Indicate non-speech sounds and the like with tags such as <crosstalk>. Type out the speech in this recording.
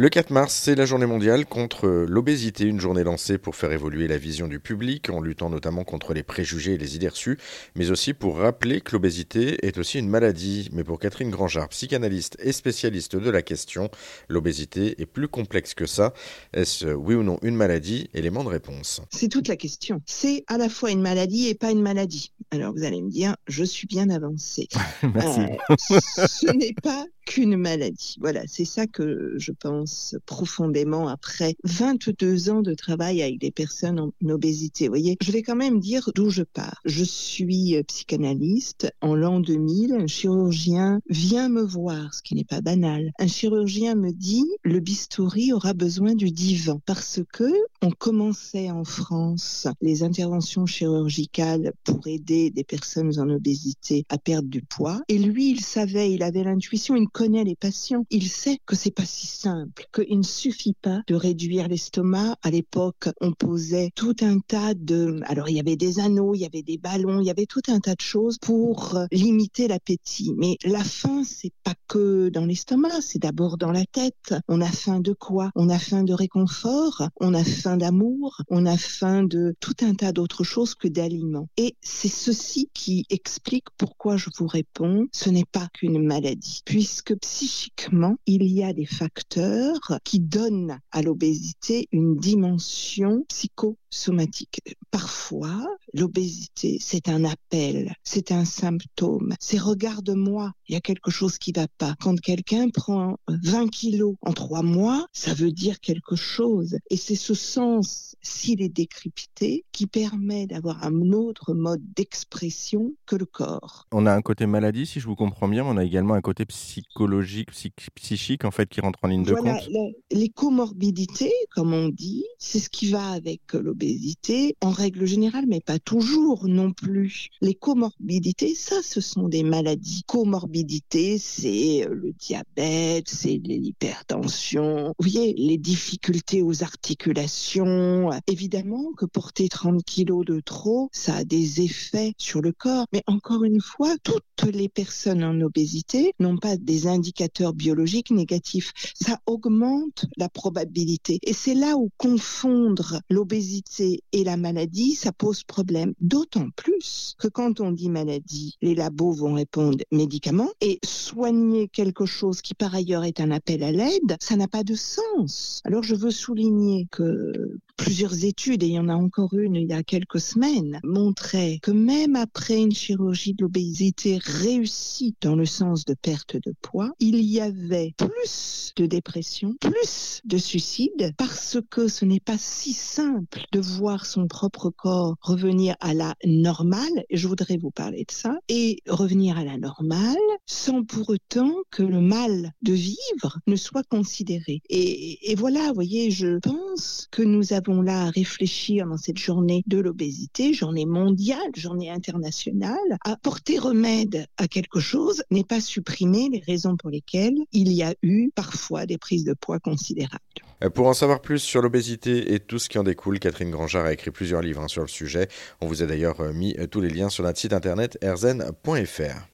Le 4 mars, c'est la journée mondiale contre l'obésité, une journée lancée pour faire évoluer la vision du public en luttant notamment contre les préjugés et les idées reçues, mais aussi pour rappeler que l'obésité est aussi une maladie. Mais pour Catherine Grangeard, psychanalyste et spécialiste de la question, l'obésité est plus complexe que ça. Est-ce oui ou non une maladie? Élément de réponse. C'est toute la question. C'est à la fois une maladie et pas une maladie. Alors vous allez me dire, je suis bien avancée. <laughs> Merci. Euh, ce n'est pas qu'une maladie. Voilà, c'est ça que je pense profondément après 22 ans de travail avec des personnes en obésité. Vous voyez, je vais quand même dire d'où je pars. Je suis psychanalyste. En l'an 2000, un chirurgien vient me voir, ce qui n'est pas banal. Un chirurgien me dit, le bistouri aura besoin du divan parce que on commençait en France les interventions chirurgicales pour aider des personnes en obésité à perdre du poids. Et lui, il savait, il avait l'intuition, il connaît les patients. Il sait que c'est pas si simple, qu'il ne suffit pas de réduire l'estomac. À l'époque, on posait tout un tas de, alors il y avait des anneaux, il y avait des ballons, il y avait tout un tas de choses pour euh, limiter l'appétit. Mais la faim, c'est pas que dans l'estomac, c'est d'abord dans la tête. On a faim de quoi? On a faim de réconfort, on a faim d'amour, on a faim de tout un tas d'autres choses que d'aliments. Et c'est ceci qui explique pourquoi je vous réponds, ce n'est pas qu'une maladie, puisque psychiquement, il y a des facteurs qui donnent à l'obésité une dimension psychosomatique. Parfois, l'obésité, c'est un appel, c'est un symptôme, c'est regarde-moi, il y a quelque chose qui va pas. Quand quelqu'un prend 20 kilos en trois mois, ça veut dire quelque chose. Et c'est ce sens, s'il est décrypté, qui permet d'avoir un autre mode d'expression que le corps. On a un côté maladie, si je vous comprends bien, mais on a également un côté psychologique, psychique, en fait, qui rentre en ligne de compte. Les comorbidités, comme on dit, c'est ce qui va avec l'obésité, en règle générale, mais pas toujours non plus. Les comorbidités, ça, ce sont des maladies. Comorbidité, c'est euh, le diabète, c'est l'hypertension, vous voyez, les difficultés aux articulations. Évidemment que porter 30 kilos de trop, ça a des effets sur le corps. Mais encore une fois, toutes les personnes en obésité n'ont pas des indicateurs biologiques négatifs. Ça augmente la probabilité. Et c'est là où confondre l'obésité et la maladie, ça pose problème. D'autant plus que quand on dit maladie, les labos vont répondre médicaments et soigner quelque chose qui par ailleurs est un appel à l'aide, ça n'a pas de sens. Alors je veux souligner que plusieurs études, et il y en a encore une il y a quelques semaines, montraient que même après une chirurgie de l'obésité réussie dans le sens de perte de poids, il y avait plus de dépression, plus de suicide, parce que ce n'est pas si simple de voir son propre corps revenir à la normale, je voudrais vous parler de ça, et revenir à la normale sans pour autant que le mal de vivre ne soit considéré. Et, voilà, vous voyez, je pense que nous avons là à réfléchir dans cette journée de l'obésité, journée mondiale, journée internationale, à porter remède à quelque chose n'est pas supprimer les raisons pour lesquelles il y a eu parfois des prises de poids considérables. Euh, pour en savoir plus sur l'obésité et tout ce qui en découle, Catherine Grangeard a écrit plusieurs livres hein, sur le sujet. On vous a d'ailleurs euh, mis euh, tous les liens sur notre site internet erzen.fr.